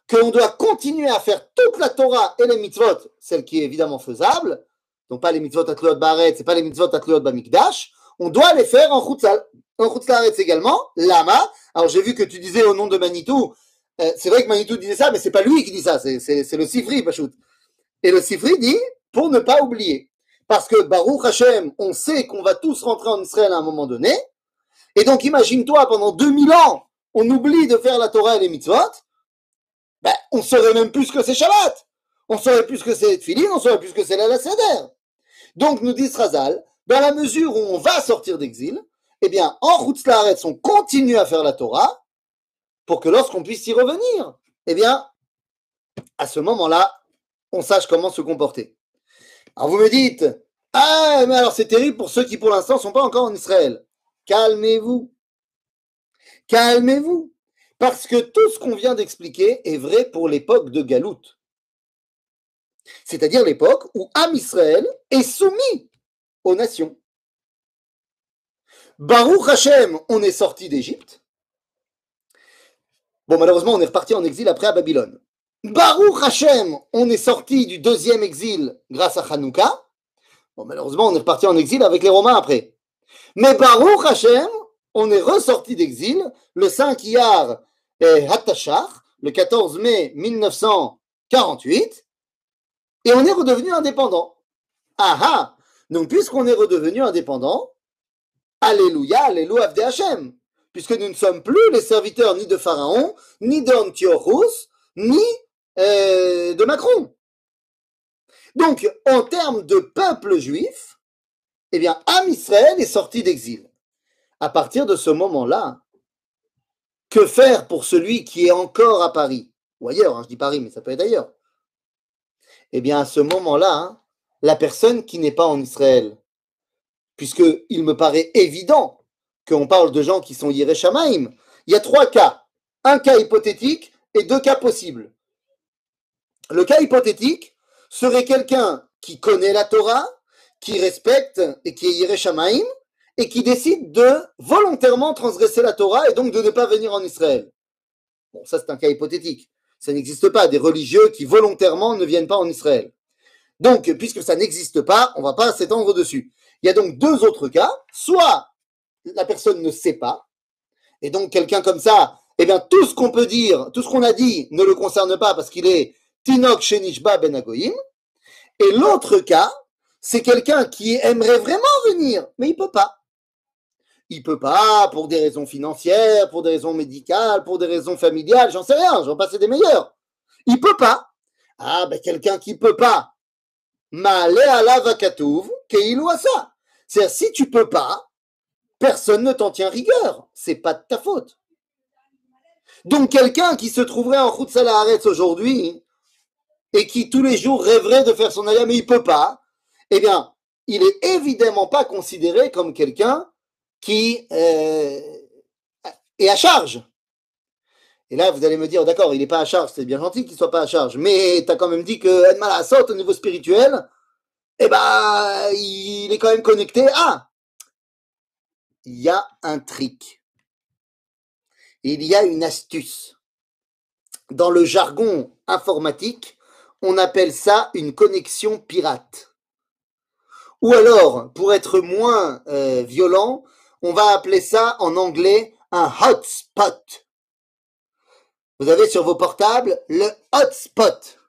qu'on doit continuer à faire toute la Torah et les mitzvot, celle qui est évidemment faisable, donc pas les mitzvot atliot baret, c'est pas les mitzvot atliot bamikdash, on doit les faire en chutzal, en chutzlaretz également, lama. Alors j'ai vu que tu disais au nom de Manitou, euh, c'est vrai que Manitou disait ça, mais c'est pas lui qui dit ça, c'est le Sifri, Pachout. Et le Sifri dit, pour ne pas oublier, parce que Baruch Hashem, on sait qu'on va tous rentrer en Israël à un moment donné, et donc imagine-toi, pendant 2000 ans, on oublie de faire la Torah et les mitzvot, ben, on saurait même plus que c'est Shabbat. On saurait plus que c'est Tfilin, on saurait plus que c'est la Seder. Donc, nous dit Srazal, dans la mesure où on va sortir d'exil, eh bien, en route on continue à faire la Torah pour que lorsqu'on puisse y revenir, eh bien, à ce moment-là, on sache comment se comporter. Alors vous me dites, ah, mais alors c'est terrible pour ceux qui pour l'instant sont pas encore en Israël. Calmez-vous. Calmez-vous. Parce que tout ce qu'on vient d'expliquer est vrai pour l'époque de Galout. C'est-à-dire l'époque où Am Israël est soumis aux nations. Baruch Hashem, on est sorti d'Égypte. Bon, malheureusement, on est reparti en exil après à Babylone. Baruch Hashem, on est sorti du deuxième exil grâce à Hanouka. Bon, malheureusement, on est reparti en exil avec les Romains après. Mais Baruch Hashem, on est ressorti d'exil le 5 Iyar et Hattachar, le 14 mai 1948, et on est redevenu indépendant. Ah ah Donc, puisqu'on est redevenu indépendant, Alléluia, Alléluia Avde Hashem, puisque nous ne sommes plus les serviteurs ni de Pharaon, ni d'Antiochus, ni euh, de Macron. Donc, en termes de peuple juif, eh bien, Am Israël est sorti d'exil. À partir de ce moment-là, que faire pour celui qui est encore à Paris Ou ailleurs, hein, je dis Paris, mais ça peut être ailleurs. Eh bien, à ce moment-là, hein, la personne qui n'est pas en Israël, puisqu'il me paraît évident qu'on parle de gens qui sont Yereshamaim, il y a trois cas. Un cas hypothétique et deux cas possibles. Le cas hypothétique serait quelqu'un qui connaît la Torah, qui respecte et qui est Yereshamaim, et qui décide de volontairement transgresser la Torah et donc de ne pas venir en Israël. Bon, ça c'est un cas hypothétique. Ça n'existe pas des religieux qui volontairement ne viennent pas en Israël. Donc, puisque ça n'existe pas, on ne va pas s'étendre dessus. Il y a donc deux autres cas. Soit la personne ne sait pas, et donc quelqu'un comme ça, eh bien tout ce qu'on peut dire, tout ce qu'on a dit ne le concerne pas parce qu'il est Tinok Shenishba Ben Agoyim. Et l'autre cas, c'est quelqu'un qui aimerait vraiment venir, mais il peut pas. Il peut pas pour des raisons financières, pour des raisons médicales, pour des raisons familiales, j'en sais rien, j'en passe des meilleurs. Il peut pas. Ah ben quelqu'un qui peut pas. C'est-à-dire si tu peux pas, personne ne t'en tient rigueur. C'est pas de ta faute. Donc quelqu'un qui se trouverait en route Salaharetz aujourd'hui, et qui tous les jours rêverait de faire son alia, mais il peut pas, eh bien, il est évidemment pas considéré comme quelqu'un qui euh, est à charge. Et là, vous allez me dire, d'accord, il n'est pas à charge, c'est bien gentil qu'il soit pas à charge, mais tu as quand même dit que Edmal Assot, au niveau spirituel, eh ben, il est quand même connecté à. Il y a un trick. Il y a une astuce. Dans le jargon informatique, on appelle ça une connexion pirate. Ou alors, pour être moins euh, violent, on va appeler ça en anglais un hotspot. Vous avez sur vos portables le hotspot.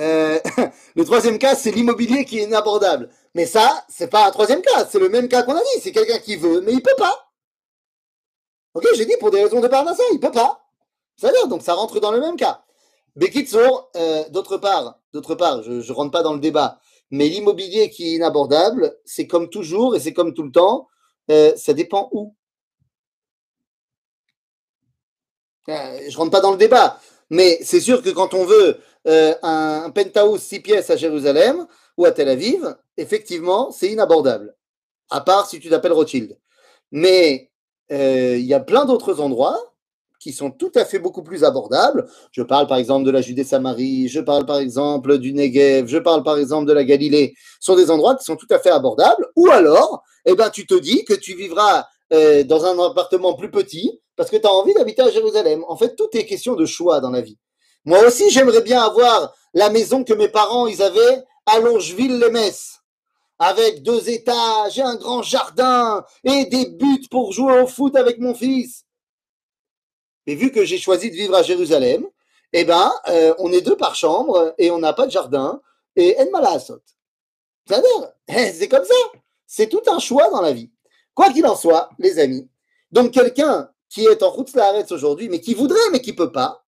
Euh, le troisième cas, c'est l'immobilier qui est inabordable. Mais ça, c'est pas un troisième cas, c'est le même cas qu'on a dit. C'est quelqu'un qui veut, mais il peut pas. Ok, j'ai dit pour des raisons de parnassa, il peut pas. C'est-à-dire, donc ça rentre dans le même cas. Bekitsour, euh, d'autre part, d'autre part, je ne rentre pas dans le débat, mais l'immobilier qui est inabordable, c'est comme toujours et c'est comme tout le temps, euh, ça dépend où. Euh, je rentre pas dans le débat, mais c'est sûr que quand on veut euh, un, penthouse six pièces à Jérusalem ou à Tel Aviv, effectivement, c'est inabordable, à part si tu t'appelles Rothschild. Mais il y a plein d'autres endroits sont tout à fait beaucoup plus abordables. Je parle par exemple de la Judée-Samarie, je parle par exemple du Negev, je parle par exemple de la Galilée. Ce sont des endroits qui sont tout à fait abordables. Ou alors, eh ben, tu te dis que tu vivras euh, dans un appartement plus petit parce que tu as envie d'habiter à Jérusalem. En fait, tout est question de choix dans la vie. Moi aussi, j'aimerais bien avoir la maison que mes parents ils avaient à Longeville-les-Messes avec deux étages et un grand jardin et des buts pour jouer au foot avec mon fils. Mais vu que j'ai choisi de vivre à Jérusalem, eh ben, euh, on est deux par chambre et on n'a pas de jardin et. C'est-à-dire, c'est comme ça. C'est tout un choix dans la vie. Quoi qu'il en soit, les amis. Donc quelqu'un qui est en route Laaretz aujourd'hui, mais qui voudrait, mais qui peut pas,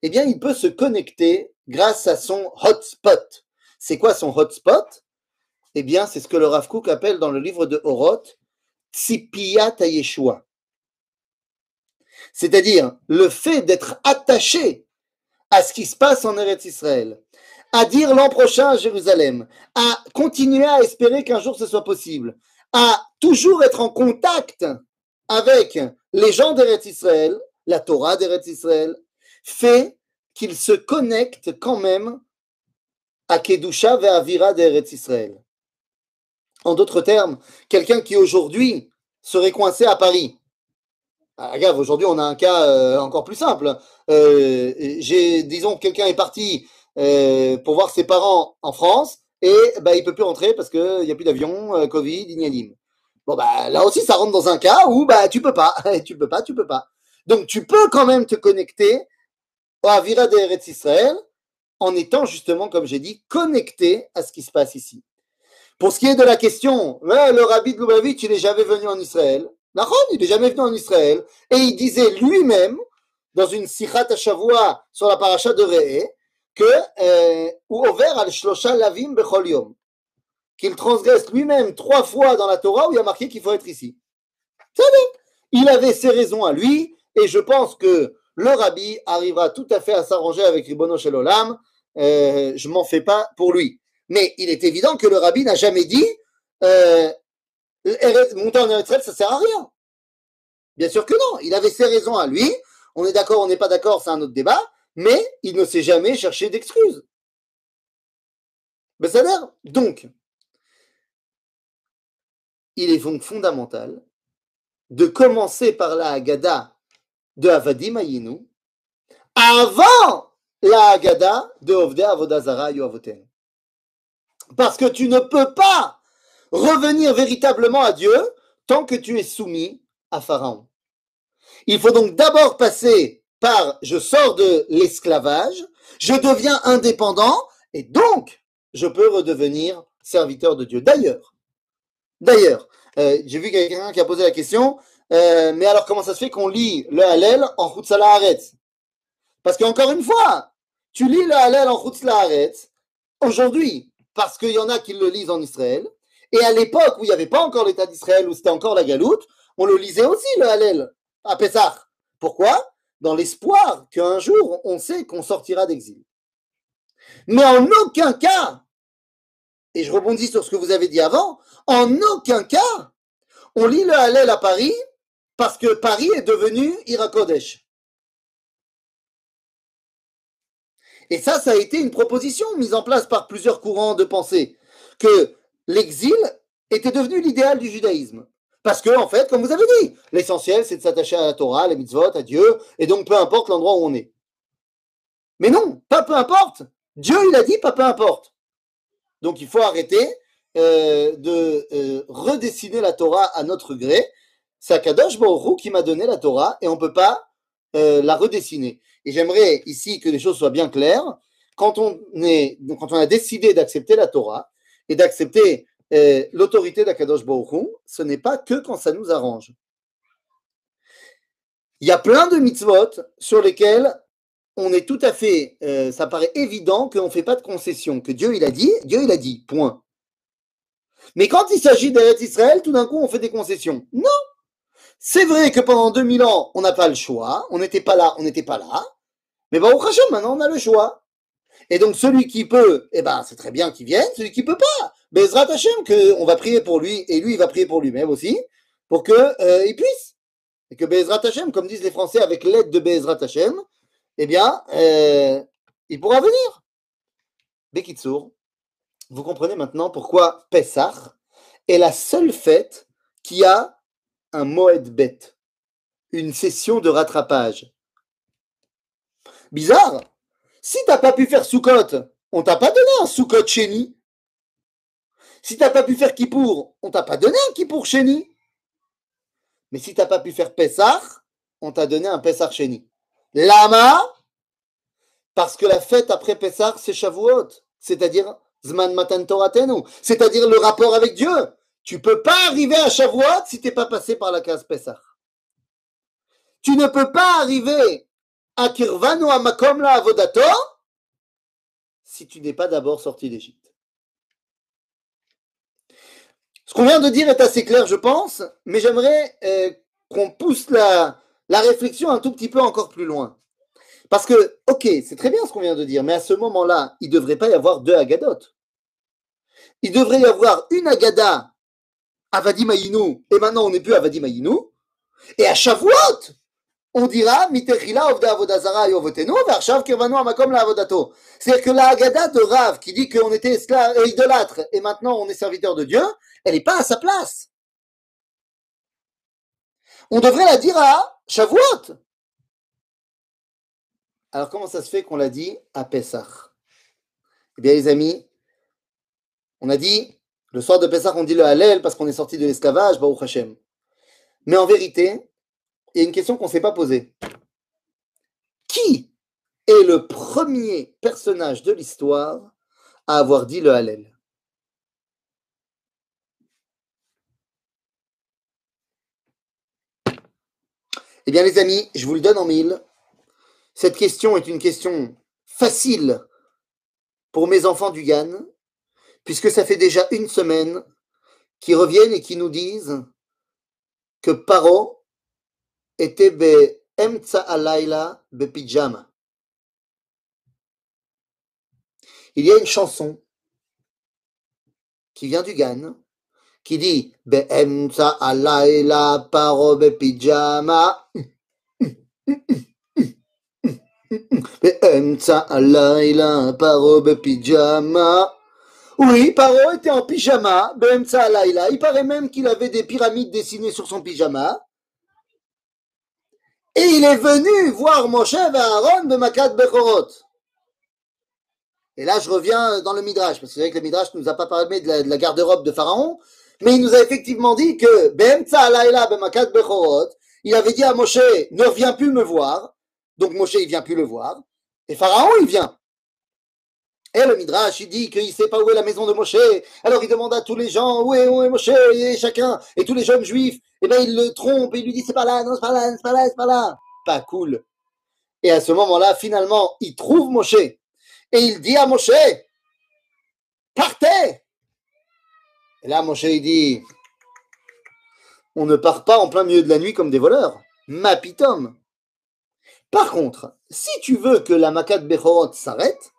eh bien, il peut se connecter grâce à son hotspot. C'est quoi son hotspot? Eh bien, c'est ce que le Rav Kook appelle dans le livre de Horoth, Tzipiyat Yeshua. C'est-à-dire le fait d'être attaché à ce qui se passe en Eretz Israël, à dire l'an prochain à Jérusalem, à continuer à espérer qu'un jour ce soit possible, à toujours être en contact avec les gens d'Eretz Israël, la Torah d'Eretz Israël, fait qu'il se connecte quand même à Kedusha et à Vira d'Eretz Israël. En d'autres termes, quelqu'un qui aujourd'hui serait coincé à Paris. Ah, regarde, aujourd'hui on a un cas euh, encore plus simple. Euh, disons, quelqu'un est parti euh, pour voir ses parents en France et bah, il peut plus rentrer parce qu'il n'y a plus d'avion, euh, Covid, ignalim. Bon, bah, là aussi, ça rentre dans un cas où bah, tu peux pas, tu peux pas, tu peux pas. Donc, tu peux quand même te connecter à Vira d'Eretz Israël en étant justement, comme j'ai dit, connecté à ce qui se passe ici. Pour ce qui est de la question, le rabbi de Lubavitch, il n'est jamais venu en Israël. Nahon, il n'est jamais venu en Israël. Et il disait lui-même, dans une sichat à Shavua sur la paracha de Re'e, que euh, ou over al shlosha lavim bechol yom qu'il transgresse lui-même trois fois dans la Torah où il y a marqué qu'il faut être ici. Il avait ses raisons à lui, et je pense que le rabbi arrivera tout à fait à s'arranger avec Ribono Shel. Euh, je m'en fais pas pour lui. Mais il est évident que le rabbi n'a jamais dit euh, monter en Eretz ça sert à rien. Bien sûr que non. Il avait ses raisons à lui. On est d'accord, on n'est pas d'accord, c'est un autre débat. Mais il ne s'est jamais cherché d'excuses. Ben, ça Donc, il est donc fondamental de commencer par la Haggadah de Avadim Ayinu avant la Haggadah de Ovdei Avodazara Yoavoten. Parce que tu ne peux pas revenir véritablement à Dieu tant que tu es soumis à Pharaon. Il faut donc d'abord passer par je sors de l'esclavage, je deviens indépendant et donc je peux redevenir serviteur de Dieu. D'ailleurs, D'ailleurs, euh, j'ai vu quelqu'un qui a posé la question, euh, mais alors comment ça se fait qu'on lit le Hallel en Chutzala Parce qu'encore une fois, tu lis le Hallel en Chutzala aujourd'hui, parce qu'il y en a qui le lisent en Israël, et à l'époque où il n'y avait pas encore l'État d'Israël, où c'était encore la galoute, on le lisait aussi le Hallel à Pessah. Pourquoi? Dans l'espoir qu'un jour on sait qu'on sortira d'exil. Mais en aucun cas, et je rebondis sur ce que vous avez dit avant, en aucun cas, on lit le Hallel à Paris parce que Paris est devenu Irakodesh. Et ça, ça a été une proposition mise en place par plusieurs courants de pensée, que l'exil était devenu l'idéal du judaïsme. Parce que, en fait, comme vous avez dit, l'essentiel, c'est de s'attacher à la Torah, les mitzvot, à Dieu, et donc peu importe l'endroit où on est. Mais non, pas peu importe. Dieu, il a dit pas peu importe. Donc il faut arrêter euh, de euh, redessiner la Torah à notre gré. C'est Akadosh Baruch qui m'a donné la Torah et on ne peut pas euh, la redessiner. Et j'aimerais ici que les choses soient bien claires. Quand on, est, quand on a décidé d'accepter la Torah et d'accepter l'autorité d'Akadosh Baruch ce n'est pas que quand ça nous arrange. Il y a plein de mitzvot sur lesquels on est tout à fait, ça paraît évident qu'on ne fait pas de concession, que Dieu il a dit, Dieu il a dit, point. Mais quand il s'agit d'Eretz Israël, tout d'un coup, on fait des concessions. Non C'est vrai que pendant 2000 ans, on n'a pas le choix. On n'était pas là, on n'était pas là. Mais bon, au maintenant, on a le choix. Et donc, celui qui peut, eh ben, c'est très bien qu'il vienne. Celui qui peut pas, Bezrat Hashem, que on va prier pour lui, et lui, il va prier pour lui-même aussi, pour qu'il euh, puisse. Et que Bezrat Hashem, comme disent les Français, avec l'aide de Bezrat Hashem, eh bien, euh, il pourra venir. Bekitsour, vous comprenez maintenant pourquoi Pessah est la seule fête qui a un Moed Bet, une session de rattrapage. Bizarre. Si t'as pas pu faire Sukkot, on t'a pas donné un Sukkot Chéni. Si t'as pas pu faire Kippour, on t'a pas donné un Kippour Chéni. Mais si t'as pas pu faire Pessah, on t'a donné un Pessah Chéni. Lama, parce que la fête après Pessah, c'est Shavuot, c'est-à-dire Zman Matan Toratenu, c'est-à-dire le rapport avec Dieu. Tu peux pas arriver à Shavuot si t'es pas passé par la case Pessah. tu ne peux pas arriver à Kirvanu à Makom la Avodato si tu n'es pas d'abord sorti d'Égypte. Ce qu'on vient de dire est assez clair, je pense, mais j'aimerais euh, qu'on pousse la, réflexion un tout petit peu encore plus loin. Parce que, ok, c'est très bien ce qu'on vient de dire, mais à ce moment-là, il ne devrait pas y avoir deux agadotes. Il devrait y avoir une agada Avadi Mayinu, et maintenant on n'est plus Avadi Mayinu, et à Shavuot, on dira. C'est-à-dire que la Agada de Rav qui dit qu'on était esclave, idolâtre et maintenant on est serviteur de Dieu, elle n'est pas à sa place. On devrait la dire à Shavuot. Alors comment ça se fait qu'on l'a dit à Pessah Eh bien les amis, on a dit, le soir de Pessah on dit le Hallel parce qu'on est sorti de l'esclavage, Baruch Hashem. Mais en vérité, a une question qu'on ne s'est pas posée. Qui est le premier personnage de l'histoire à avoir dit le Hallel? Eh bien, les amis, je vous le donne en mille. Cette question est une question facile pour mes enfants du Gann, puisque ça fait déjà une semaine qu'ils reviennent et qu'ils nous disent que Paro était emtsa alayla be pyjama. Il y a une chanson qui vient du Gan, qui dit be emtsa alayla paro be pyjama. Be emtsa alayla paro be pyjama. Oui, Paro était en pyjama, Beemtsa Alayla. Il paraît même qu'il avait des pyramides dessinées sur son pyjama. Et il est venu voir Moshe et Aaron de Makat Bechorot. Et là, je reviens dans le Midrash, parce que c'est vrai que le Midrash ne nous a pas parlé de la, de la garde-robe de Pharaon, mais il nous a effectivement dit que Beemtsa Alayla Bemakat Bechorot, il avait dit à Moshe, ne viens plus me voir. Donc Moshe, il vient plus le voir. Et Pharaon, il vient. Et le Midrash, il dit qu'il ne sait pas où est la maison de Moshe. Alors il demande à tous les gens où est, où est Moshe, et chacun, et tous les jeunes juifs. Et bien il le trompe, et il lui dit c'est pas là, non, c'est pas là, c'est pas là, c'est pas là. Pas cool. Et à ce moment-là, finalement, il trouve Moshe. Et il dit à Moshe, partez. Et là, Moshe, il dit, on ne part pas en plein milieu de la nuit comme des voleurs. Mapitom. Par contre, si tu veux que la Makat Bechorot s'arrête,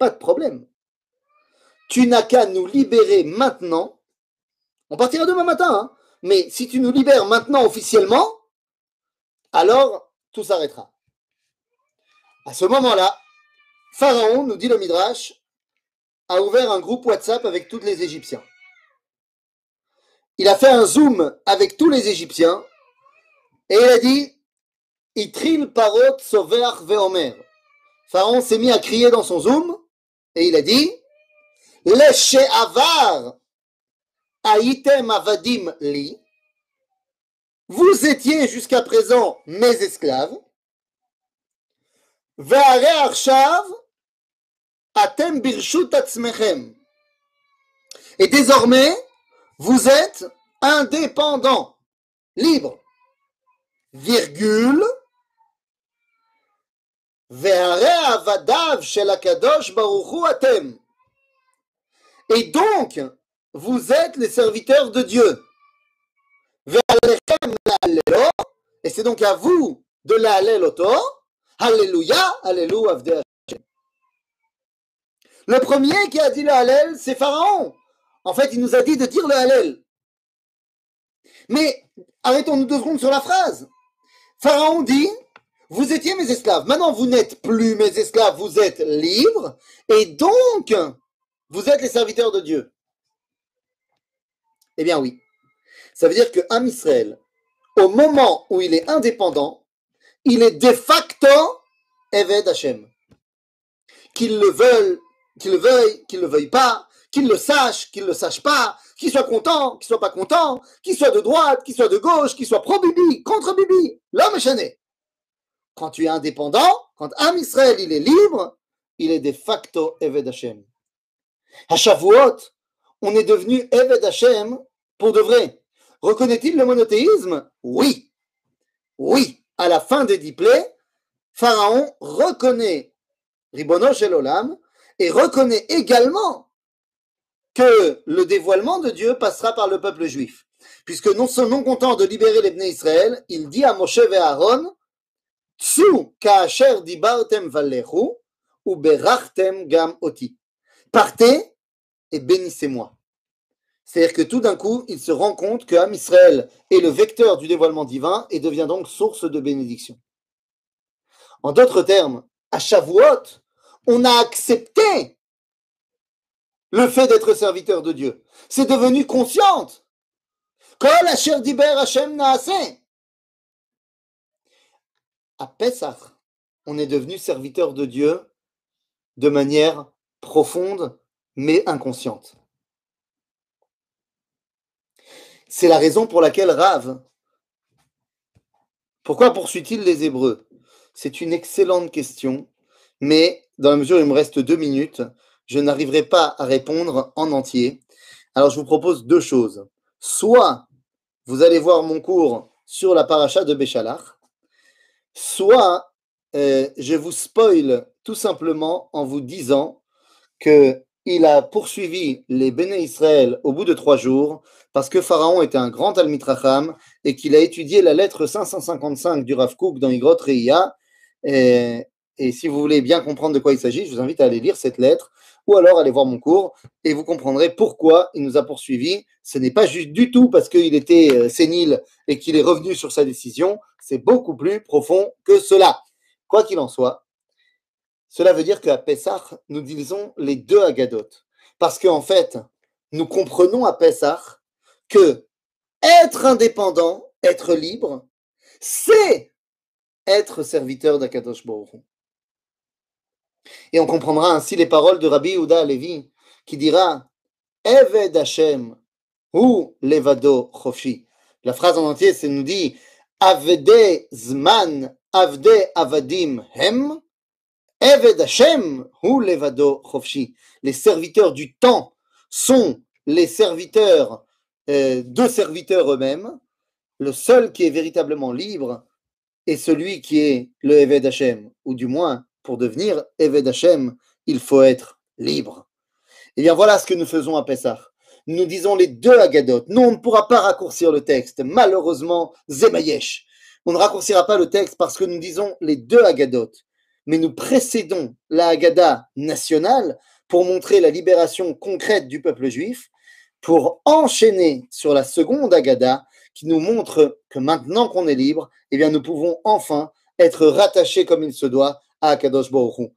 pas de problème. Tu n'as qu'à nous libérer maintenant. On partira demain matin, hein. mais si tu nous libères maintenant officiellement, alors tout s'arrêtera. À ce moment-là, Pharaon, nous dit le Midrash, a ouvert un groupe WhatsApp avec tous les Égyptiens. Il a fait un zoom avec tous les Égyptiens et il a dit Itril parot sover veomer. Pharaon s'est mis à crier dans son zoom et il a dit Les avar aïtem avadim li. Vous étiez jusqu'à présent mes esclaves. Atem birshut. Et désormais, vous êtes indépendants, libres. Virgule. Et donc, vous êtes les serviteurs de Dieu. Et c'est donc à vous de l'Allel auto. Alléluia, Alléluia, Le premier qui a dit le Hallel, c'est Pharaon. En fait, il nous a dit de dire le Hallel. Mais arrêtons-nous deux secondes sur la phrase. Pharaon dit vous étiez mes esclaves. Maintenant, vous n'êtes plus mes esclaves, vous êtes libres. Et donc, vous êtes les serviteurs de Dieu. Eh bien oui. Ça veut dire que un Israël, au moment où il est indépendant, il est de facto Eved Hashem. Qu'il le veuille, qu'il le veuille, qu'il le veuille pas, qu'il le sache, qu'il le sache pas, qu'il soit content, qu'il soit pas content, qu'il soit de droite, qu'il soit de gauche, qu'il soit pro-Bibi, contre Bibi, l'homme est chané quand tu es indépendant, quand un Israël il est libre, il est de facto Eved Hashem. À Shavuot, on est devenu Eved Hashem pour de vrai. Reconnaît-il le monothéisme? Oui. Oui, à la fin des dix plaies, Pharaon reconnaît Ribono Shel Olam et reconnaît également que le dévoilement de Dieu passera par le peuple juif. Puisque non, non content de libérer les Israël, il dit à Moshe et Aaron, Tsu gam oti. Partez et bénissez-moi. C'est-à-dire que tout d'un coup, il se rend compte que Am Israël est le vecteur du dévoilement divin et devient donc source de bénédiction. En d'autres termes, à Shavuot, on a accepté le fait d'être serviteur de Dieu. C'est devenu consciente. Diber Hashem. À Pessah, on est devenu serviteur de Dieu de manière profonde mais inconsciente. C'est la raison pour laquelle Rav, pourquoi poursuit-il les Hébreux? C'est une excellente question, mais dans la mesure où il me reste deux minutes, je n'arriverai pas à répondre en entier. Alors je vous propose deux choses. Soit vous allez voir mon cours sur la paracha de Béchalach, soit euh, je vous spoil tout simplement en vous disant que il a poursuivi les Béné Israël au bout de trois jours parce que Pharaon était un grand almitracham et qu'il a étudié la lettre 555 du Rav Kook dans Igrot Reia. Et, et si vous voulez bien comprendre de quoi il s'agit, je vous invite à aller lire cette lettre ou alors aller voir mon cours et vous comprendrez pourquoi il nous a poursuivis. Ce n'est pas juste du tout parce qu'il était euh, sénile et qu'il est revenu sur sa décision, c'est beaucoup plus profond que cela. Quoi qu'il en soit, cela veut dire qu'à Pessah, nous disons les deux Agadot. Parce qu'en fait, nous comprenons à Pessah que être indépendant, être libre, c'est être serviteur d'Akadosh Baruch. Et on comprendra ainsi les paroles de Rabbi Yehuda Levi qui dira Eved Hashem ou Levado. La phrase en entier, c'est nous dit Avede Zman Avadim Hem Eved Hashem ou Levado. Les serviteurs du temps sont les serviteurs euh, de serviteurs eux-mêmes. Le seul qui est véritablement libre est celui qui est le Eved Hashem, ou du moins, pour devenir Eved Hashem, il faut être libre. Et bien voilà ce que nous faisons à Pessah. Nous disons les deux Agadot. Non, on ne pourra pas raccourcir le texte. Malheureusement, Zemayesh. On ne raccourcira pas le texte parce que nous disons les deux Agadot mais nous précédons la Haggadah nationale pour montrer la libération concrète du peuple juif, pour enchaîner sur la seconde Haggadah qui nous montre que maintenant qu'on est libre, eh bien nous pouvons enfin être rattachés comme il se doit à Akadosh Baruch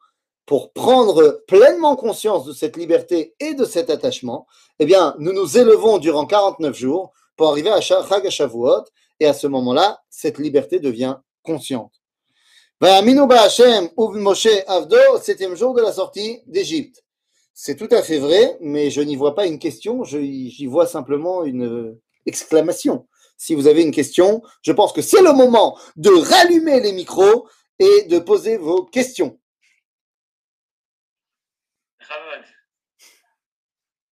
Pour prendre pleinement conscience de cette liberté et de cet attachement, eh bien nous nous élevons durant 49 jours pour arriver à Chag Shavuot et à ce moment-là, cette liberté devient consciente. Avdo, septième jour de la sortie d'Égypte. C'est tout à fait vrai, mais je n'y vois pas une question, j'y vois simplement une exclamation. Si vous avez une question, je pense que c'est le moment de rallumer les micros et de poser vos questions.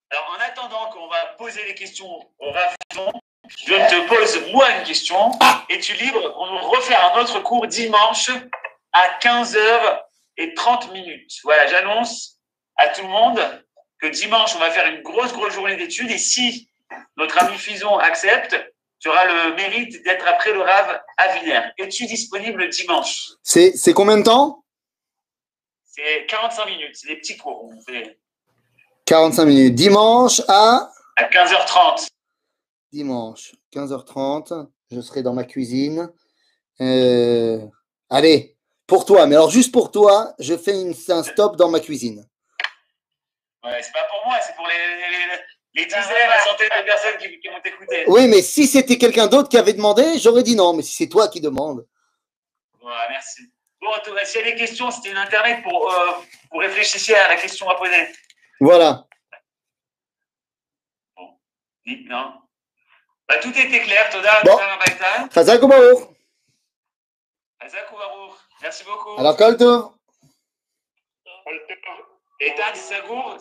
Alors, en attendant qu'on va poser les questions au Raffon, je te pose moi une question Ah. et tu libre. On va refaire un autre cours dimanche à 15h30 minutes. Voilà, j'annonce à tout le monde que dimanche, on va faire une grosse, grosse journée d'études. Et si notre ami Fison accepte, tu auras le mérite d'être après le Rav à Villers. Es-tu disponible dimanche? C'est c'est combien de temps? C'est 45 minutes, c'est des petits cours. On fait 45 minutes. Dimanche à? À 15h30. dimanche, 15h30. Je serai dans ma cuisine. Euh, allez, pour toi. Mais alors, juste pour toi, je fais une, un stop dans ma cuisine. Ouais, c'est pas pour moi, c'est pour les, les, les dizaines, la centaines de personnes qui, qui vont t'écouter. Oui, mais si c'était quelqu'un d'autre qui avait demandé, j'aurais dit non. Mais si c'est toi qui demandes. Ouais, merci. Bon, s'il y a des questions, c'était une internet pour, euh, pour réfléchir à la question à poser. Voilà. Dites, non bah, Tout était clair, Toda, Bon. Chazak Baruch Hazak ou Baruch. Merci beaucoup. Alors, Kol Tov. Et Tad Sagour,